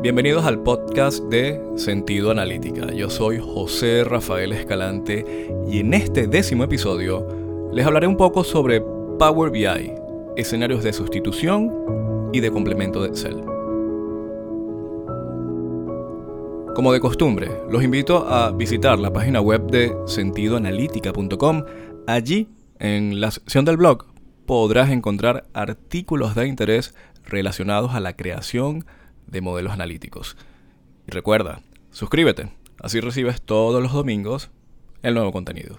Bienvenidos al podcast de Sentido Analítica. Yo soy José Rafael Escalante y en este décimo episodio les hablaré un poco sobre Power BI, escenarios de sustitución y de complemento de Excel. Como de costumbre, los invito a visitar la página web de sentidoanalítica.com. Allí, en la sección del blog, podrás encontrar artículos de interés relacionados a la creación de modelos analíticos. Y recuerda, suscríbete, así recibes todos los domingos el nuevo contenido.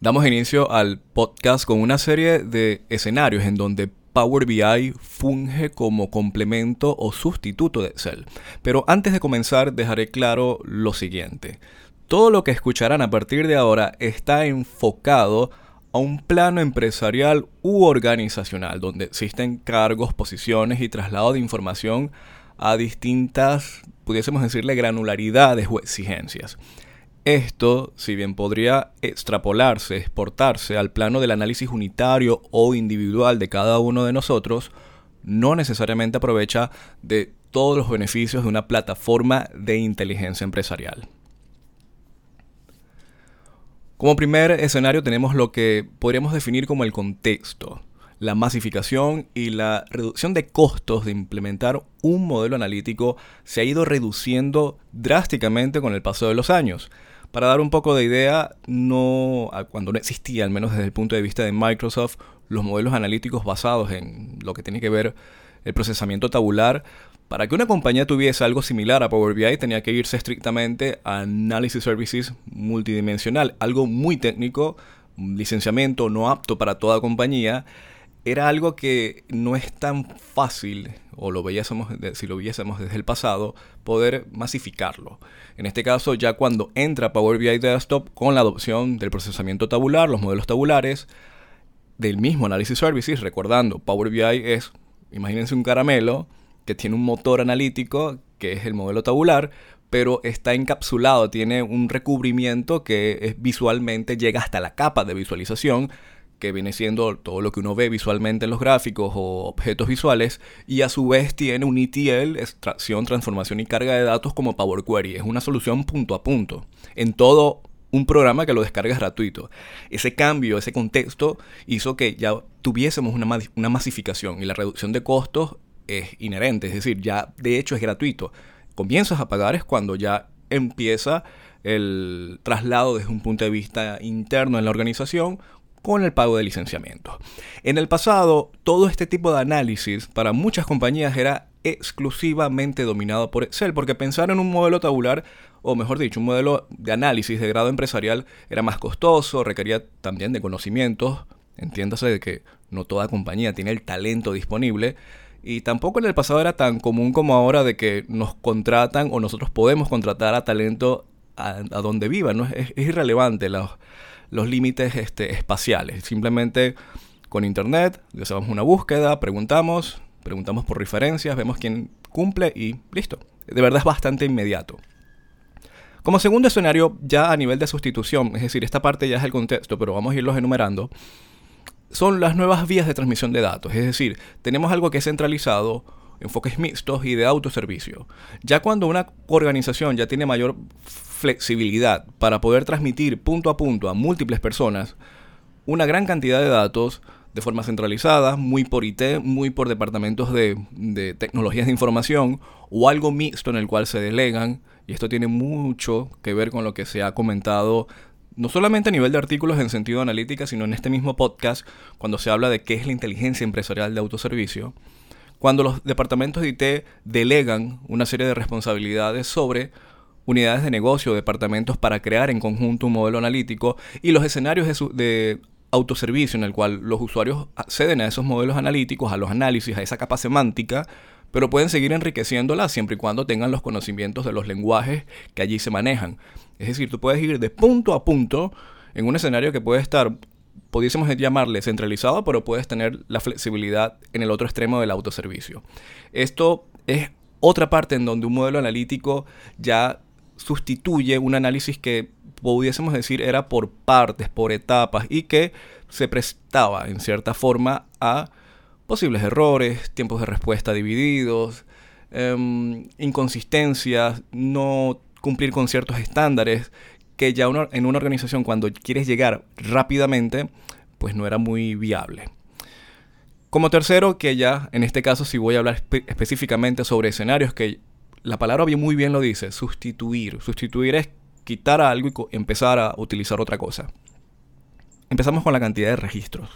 Damos inicio al podcast con una serie de escenarios en donde Power BI funge como complemento o sustituto de Excel. Pero antes de comenzar dejaré claro lo siguiente. Todo lo que escucharán a partir de ahora está enfocado a un plano empresarial u organizacional, donde existen cargos, posiciones y traslado de información a distintas, pudiésemos decirle, granularidades o exigencias. Esto, si bien podría extrapolarse, exportarse al plano del análisis unitario o individual de cada uno de nosotros, no necesariamente aprovecha de todos los beneficios de una plataforma de inteligencia empresarial. Como primer escenario tenemos lo que podríamos definir como el contexto, la masificación y la reducción de costos de implementar un modelo analítico se ha ido reduciendo drásticamente con el paso de los años. Para dar un poco de idea, no, cuando no existía, al menos desde el punto de vista de Microsoft, los modelos analíticos basados en lo que tiene que ver el procesamiento tabular, para que una compañía tuviese algo similar a Power BI tenía que irse estrictamente a Analysis Services multidimensional, algo muy técnico, licenciamiento no apto para toda compañía. Era algo que no es tan fácil, o si lo viésemos desde el pasado, poder masificarlo. En este caso, ya cuando entra Power BI Desktop con la adopción del procesamiento tabular, los modelos tabulares, del mismo Analysis Services, recordando, Power BI es, imagínense un caramelo, que tiene un motor analítico, que es el modelo tabular, pero está encapsulado, tiene un recubrimiento que es, visualmente llega hasta la capa de visualización, que viene siendo todo lo que uno ve visualmente en los gráficos o objetos visuales, y a su vez tiene un ETL, extracción, transformación y carga de datos como Power Query. Es una solución punto a punto. En todo un programa que lo descargas gratuito. Ese cambio, ese contexto hizo que ya tuviésemos una, una masificación y la reducción de costos es inherente, es decir, ya de hecho es gratuito. Comienzas a pagar es cuando ya empieza el traslado desde un punto de vista interno en la organización con el pago de licenciamiento. En el pasado, todo este tipo de análisis para muchas compañías era exclusivamente dominado por Excel, porque pensar en un modelo tabular, o mejor dicho, un modelo de análisis de grado empresarial era más costoso, requería también de conocimientos, entiéndase de que no toda compañía tiene el talento disponible, y tampoco en el pasado era tan común como ahora de que nos contratan o nosotros podemos contratar a talento a, donde viva. ¿no? Es, irrelevante los, los límites este, espaciales. Simplemente con internet hacemos una búsqueda, preguntamos, preguntamos por referencias, vemos quién cumple y listo. De verdad es bastante inmediato. Como segundo escenario, ya a nivel de sustitución, es decir, esta parte ya es el contexto, pero vamos a irlos enumerando son las nuevas vías de transmisión de datos. Es decir, tenemos algo que es centralizado, enfoques mixtos y de autoservicio. Ya cuando una organización ya tiene mayor flexibilidad para poder transmitir punto a punto a múltiples personas una gran cantidad de datos de forma centralizada, muy por IT, muy por departamentos de, de tecnologías de información o algo mixto en el cual se delegan, y esto tiene mucho que ver con lo que se ha comentado no solamente a nivel de artículos en sentido analítica, sino en este mismo podcast, cuando se habla de qué es la inteligencia empresarial de autoservicio, cuando los departamentos de IT delegan una serie de responsabilidades sobre unidades de negocio, departamentos para crear en conjunto un modelo analítico y los escenarios de, de autoservicio en el cual los usuarios acceden a esos modelos analíticos, a los análisis, a esa capa semántica, pero pueden seguir enriqueciéndola siempre y cuando tengan los conocimientos de los lenguajes que allí se manejan. Es decir, tú puedes ir de punto a punto en un escenario que puede estar, pudiésemos llamarle centralizado, pero puedes tener la flexibilidad en el otro extremo del autoservicio. Esto es otra parte en donde un modelo analítico ya sustituye un análisis que pudiésemos decir era por partes, por etapas y que se prestaba en cierta forma a posibles errores, tiempos de respuesta divididos, em, inconsistencias, no cumplir con ciertos estándares que ya en una organización cuando quieres llegar rápidamente, pues no era muy viable. Como tercero, que ya en este caso sí voy a hablar específicamente sobre escenarios que la palabra muy bien lo dice, sustituir. Sustituir es quitar algo y empezar a utilizar otra cosa. Empezamos con la cantidad de registros.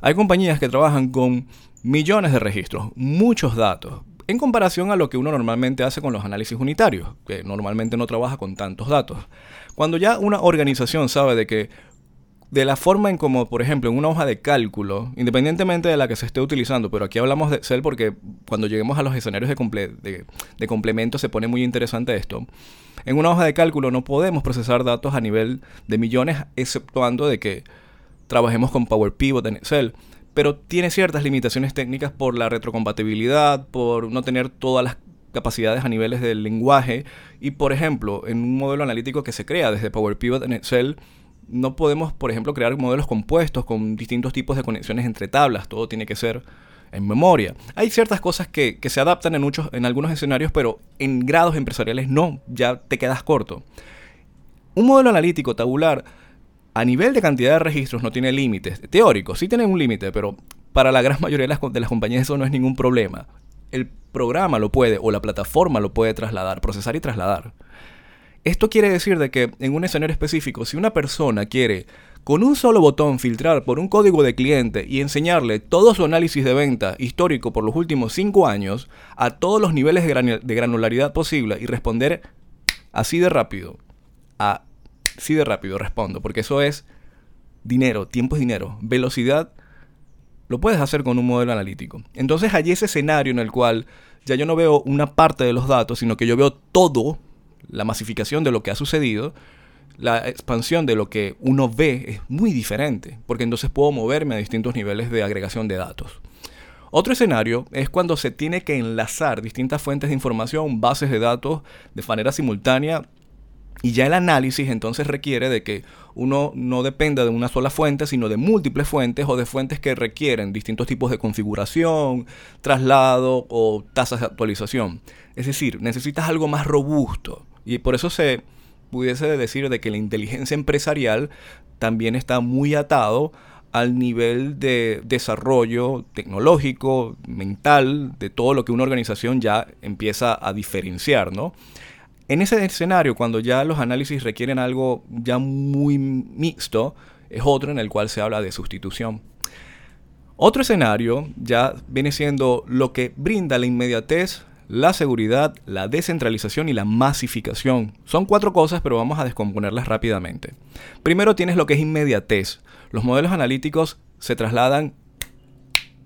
Hay compañías que trabajan con millones de registros, muchos datos, en comparación a lo que uno normalmente hace con los análisis unitarios, que normalmente no trabaja con tantos datos. Cuando ya una organización sabe de que de la forma en como, por ejemplo, en una hoja de cálculo, independientemente de la que se esté utilizando, pero aquí hablamos de Excel porque cuando lleguemos a los escenarios de, de, complemento se pone muy interesante esto. En una hoja de cálculo no podemos procesar datos a nivel de millones, exceptuando de que trabajemos con Power Pivot en Excel, pero tiene ciertas limitaciones técnicas por la retrocompatibilidad, por no tener todas las capacidades a niveles del lenguaje y, por ejemplo, en un modelo analítico que se crea desde Power Pivot en Excel, no podemos, por ejemplo, crear modelos compuestos con distintos tipos de conexiones entre tablas. Todo tiene que ser en memoria. Hay ciertas cosas que, se adaptan en, muchos, en algunos escenarios, pero en grados empresariales no, ya te quedas corto. Un modelo analítico tabular a nivel de cantidad de registros no tiene límites. Teóricos, sí tienen un límite, pero para la gran mayoría de las, compañías eso no es ningún problema. El programa lo puede o la plataforma lo puede trasladar, procesar y trasladar. Esto quiere decir de que en un escenario específico, si una persona quiere con un solo botón filtrar por un código de cliente y enseñarle todo su análisis de venta histórico por los últimos 5 años a todos los niveles de, granularidad posible y responder así de rápido, así de rápido respondo, porque eso es dinero, tiempo es dinero, velocidad, lo puedes hacer con un modelo analítico. Entonces hay ese escenario en el cual ya yo no veo una parte de los datos, sino que yo veo todo la masificación de lo que ha sucedido, la expansión de lo que uno ve es muy diferente, porque entonces puedo moverme a distintos niveles de agregación de datos. Otro escenario es cuando se tiene que enlazar distintas fuentes de información, bases de datos de manera simultánea y ya el análisis entonces requiere de que uno no dependa de una sola fuente, sino de múltiples fuentes o de fuentes que requieren distintos tipos de configuración, traslado o tasas de actualización. Es decir, necesitas algo más robusto. Y por eso se pudiese decir de que la inteligencia empresarial también está muy atado al nivel de desarrollo tecnológico, mental, de todo lo que una organización ya empieza a diferenciar, ¿no? En ese escenario, cuando ya los análisis requieren algo ya muy mixto, es otro en el cual se habla de sustitución. Otro escenario ya viene siendo lo que brinda la inmediatez la seguridad, la descentralización y la masificación. Son cuatro cosas, pero vamos a descomponerlas rápidamente. Primero tienes lo que es inmediatez. Los modelos analíticos se trasladan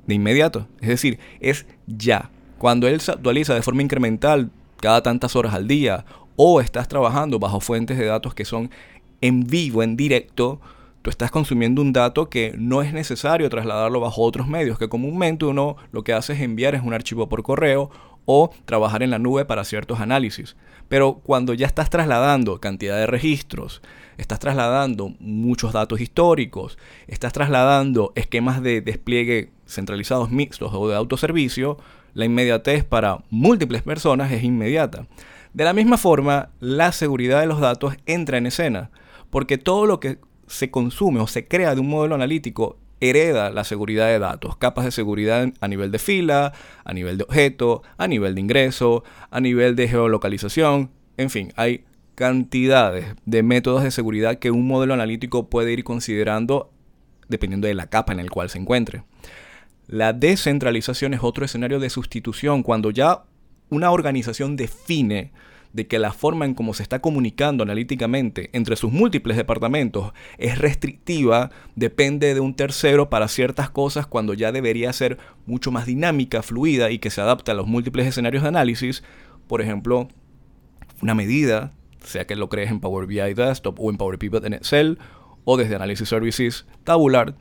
de inmediato, es decir, es ya. Cuando él se actualiza de forma incremental cada tantas horas al día o estás trabajando bajo fuentes de datos que son en vivo, en directo, tú estás consumiendo un dato que no es necesario trasladarlo bajo otros medios, que comúnmente uno lo que hace es enviar es un archivo por correo o trabajar en la nube para ciertos análisis. Pero cuando ya estás trasladando cantidad de registros, estás trasladando muchos datos históricos, estás trasladando esquemas de despliegue centralizados mixtos o de autoservicio, la inmediatez para múltiples personas es inmediata. De la misma forma, la seguridad de los datos entra en escena, porque todo lo que se consume o se crea de un modelo analítico hereda la seguridad de datos, capas de seguridad a nivel de fila, a nivel de objeto, a nivel de ingreso, a nivel de geolocalización, en fin, hay cantidades de métodos de seguridad que un modelo analítico puede ir considerando dependiendo de la capa en el cual se encuentre. La descentralización es otro escenario de sustitución cuando ya una organización define de que la forma en cómo se está comunicando analíticamente entre sus múltiples departamentos es restrictiva, depende de un tercero para ciertas cosas cuando ya debería ser mucho más dinámica, fluida y que se adapte a los múltiples escenarios de análisis. Por ejemplo, una medida, sea que lo crees en Power BI Desktop o en Power Pivot en Excel o desde Analysis Services tabular,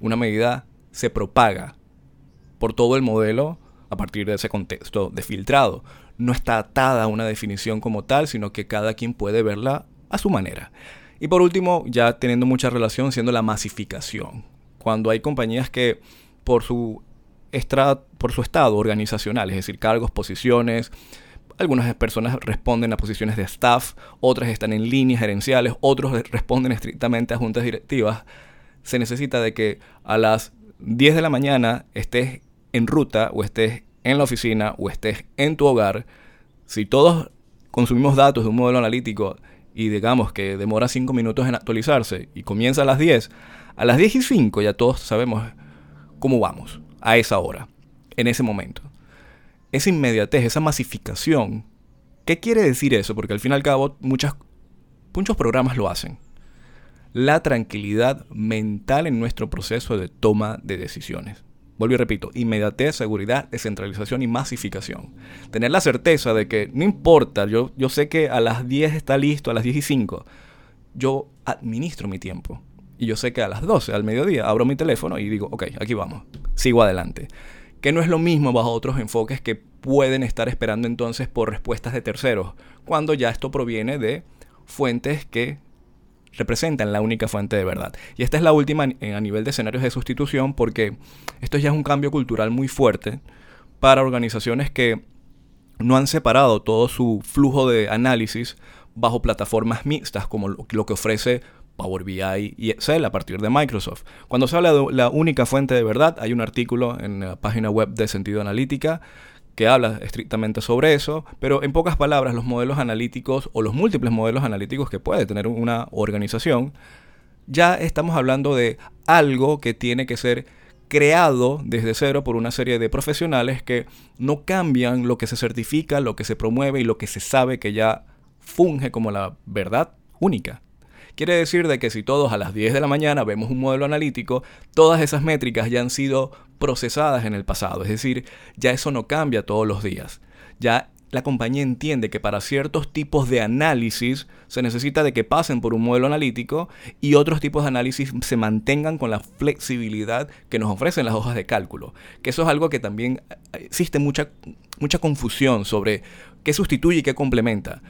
una medida se propaga por todo el modelo a partir de ese contexto de filtrado no está atada a una definición como tal, sino que cada quien puede verla a su manera. Y por último, ya teniendo mucha relación, siendo la masificación. Cuando hay compañías que por su por su estado organizacional, es decir, cargos, posiciones. Algunas personas responden a posiciones de staff, otras están en líneas gerenciales, otros responden estrictamente a juntas directivas. Se necesita de que a las 10 de la mañana estés en ruta o estés en la oficina o estés en tu hogar. Si todos consumimos datos de un modelo analítico y digamos que demora 5 minutos en actualizarse y comienza a las 10, a las 10 y 5 ya todos sabemos cómo vamos a esa hora, en ese momento. Esa inmediatez, esa masificación. ¿Qué quiere decir eso? Porque al fin y al cabo muchas, muchos programas lo hacen. La tranquilidad mental en nuestro proceso de toma de decisiones. Vuelvo y repito, inmediatez, seguridad, descentralización y masificación. Tener la certeza de que no importa, yo, yo sé que a las 10 está listo, a las 10 y 5. Yo administro mi tiempo. Y yo sé que a las 12, al mediodía, abro mi teléfono y digo, ok, aquí vamos, sigo adelante. Que no es lo mismo bajo otros enfoques que pueden estar esperando entonces por respuestas de terceros, cuando ya esto proviene de fuentes que representan la única fuente de verdad. Y esta es la última a nivel de escenarios de sustitución porque esto ya es un cambio cultural muy fuerte para organizaciones que no han separado todo su flujo de análisis bajo plataformas mixtas como lo que ofrece Power BI y Excel a partir de Microsoft. Cuando se habla de la única fuente de verdad, hay un artículo en la página web de Sentido Analítica que habla estrictamente sobre eso, pero en pocas palabras los modelos analíticos o los múltiples modelos analíticos que puede tener una organización, ya estamos hablando de algo que tiene que ser creado desde cero por una serie de profesionales que no cambian lo que se certifica, lo que se promueve y lo que se sabe que ya funge como la verdad única. Quiere decir de que si todos a las 10 de la mañana vemos un modelo analítico, todas esas métricas ya han sido procesadas en el pasado. Es decir, ya eso no cambia todos los días. Ya la compañía entiende que para ciertos tipos de análisis se necesita de que pasen por un modelo analítico y otros tipos de análisis se mantengan con la flexibilidad que nos ofrecen las hojas de cálculo. Que eso es algo que también eh, existe mucha, mucha confusión sobre qué sustituye y qué complementa.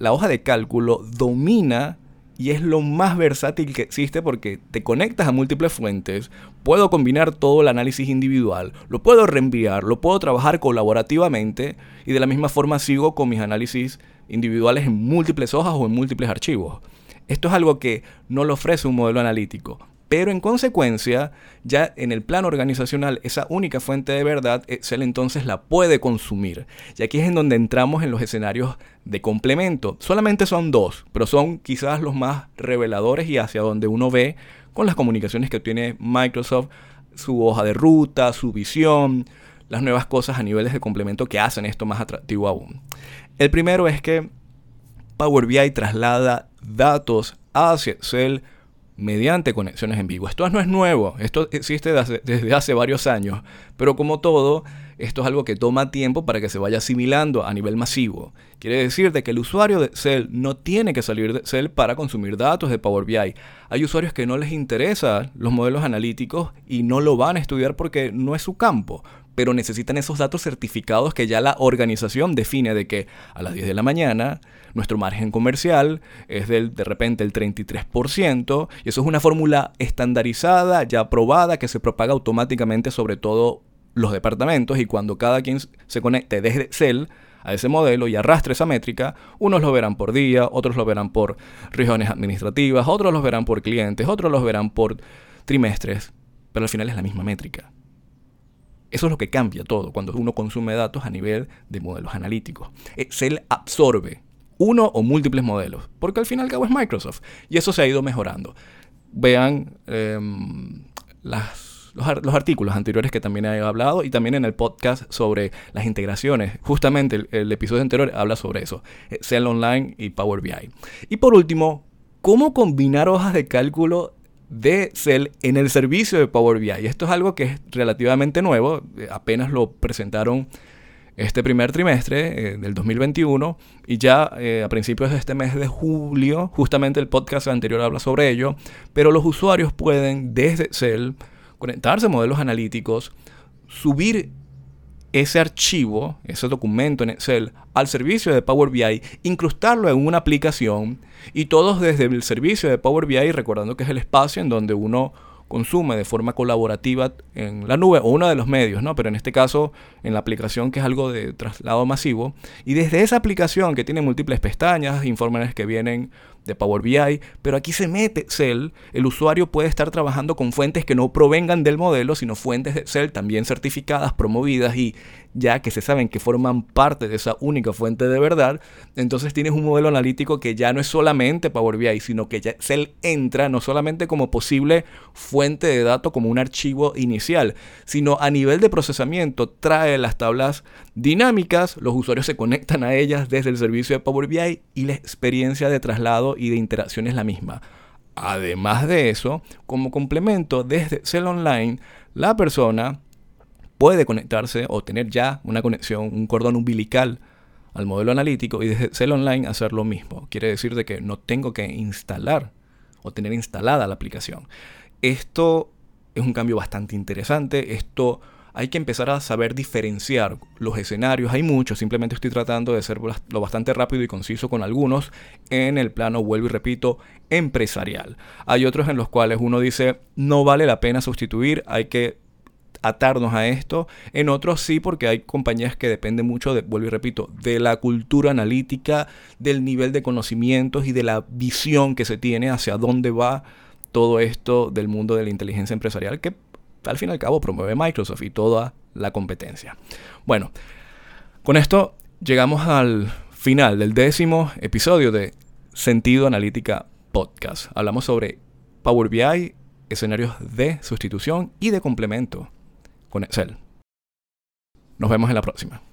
la hoja de cálculo domina y es lo más versátil que existe porque te conectas a múltiples fuentes, puedo combinar todo el análisis individual, lo puedo reenviar, lo puedo trabajar colaborativamente y de la misma forma sigo con mis análisis individuales en múltiples hojas o en múltiples archivos. Esto es algo que no lo ofrece un modelo analítico. Pero en consecuencia, ya en el plano organizacional, esa única fuente de verdad, Excel entonces la puede consumir. Y aquí es en donde entramos en los escenarios de complemento. Solamente son dos, pero son quizás los más reveladores y hacia donde uno ve con las comunicaciones que tiene Microsoft, su hoja de ruta, su visión, las nuevas cosas a niveles de complemento que hacen esto más atractivo aún. El primero es que Power BI traslada datos hacia Excel mediante conexiones en vivo. Esto no es nuevo, esto existe desde hace, varios años, pero como todo, esto es algo que toma tiempo para que se vaya asimilando a nivel masivo. Quiere decir de que el usuario de Excel no tiene que salir de Excel para consumir datos de Power BI. Hay usuarios que no les interesan los modelos analíticos y no lo van a estudiar porque no es su campo pero necesitan esos datos certificados que ya la organización define de que a las 10 de la mañana nuestro margen comercial es del, de repente el 33%, y eso es una fórmula estandarizada, ya aprobada, que se propaga automáticamente sobre todo los departamentos, y cuando cada quien se conecte desde Excel, a ese modelo y arrastre esa métrica, unos lo verán por día, otros lo verán por regiones administrativas, otros los verán por clientes, otros los verán por trimestres, pero al final es la misma métrica. Eso es lo que cambia todo cuando uno consume datos a nivel de modelos analíticos. Excel absorbe uno o múltiples modelos, porque al fin y al cabo es Microsoft. Y eso se ha ido mejorando. Vean em, los, artículos anteriores que también he hablado y también en el podcast sobre las integraciones. Justamente el, el episodio anterior habla sobre eso. Excel Online y Power BI. Y por último, cómo combinar hojas de cálculo de Excel en el servicio de Power BI. Esto es algo que es relativamente nuevo, eh, apenas lo presentaron este primer trimestre eh, del 2021 y ya eh, a principios de este mes de julio, justamente el podcast anterior habla sobre ello, pero los usuarios pueden desde Excel conectarse a modelos analíticos, subir ese archivo, ese documento en Excel, al servicio de Power BI, incrustarlo en una aplicación y todos desde el servicio de Power BI, recordando que es el espacio en donde uno consume de forma colaborativa en la nube o uno de los medios, ¿no? Pero en este caso en la aplicación que es algo de traslado masivo. Y desde esa aplicación que tiene múltiples pestañas, informes que vienen de Power BI, pero aquí se mete Excel, el usuario puede estar trabajando con fuentes que no provengan del modelo, sino fuentes de Excel también certificadas, promovidas y ya que se saben que forman parte de esa única fuente de verdad, entonces tienes un modelo analítico que ya no es solamente Power BI, sino que ya Excel entra no solamente como posible fuente de datos, como un archivo inicial, sino a nivel de procesamiento trae las tablas dinámicas, los usuarios se conectan a ellas desde el servicio de Power BI y la experiencia de traslado y de interacción es la misma. Además de eso, como complemento desde Cell Online, la persona puede conectarse o tener ya una conexión, un cordón umbilical al modelo analítico y desde Cell Online hacer lo mismo. Quiere decir de que no tengo que instalar o tener instalada la aplicación. Esto es un cambio bastante interesante. Esto hay que empezar a saber diferenciar los escenarios. Hay muchos, simplemente estoy tratando de ser lo bastante rápido y conciso con algunos en el plano, vuelvo y repito, empresarial. Hay otros en los cuales uno dice, no vale la pena sustituir, hay que atarnos a esto. En otros sí, porque hay compañías que dependen mucho, de, vuelvo y repito, de la cultura analítica, del nivel de conocimientos y de la visión que se tiene hacia dónde va todo esto del mundo de la inteligencia empresarial, que al fin y al cabo promueve Microsoft y toda la competencia. Bueno, con esto llegamos al final del décimo episodio de Sentido Analítica Podcast. Hablamos sobre Power BI, escenarios de sustitución y de complemento con Excel. Nos vemos en la próxima.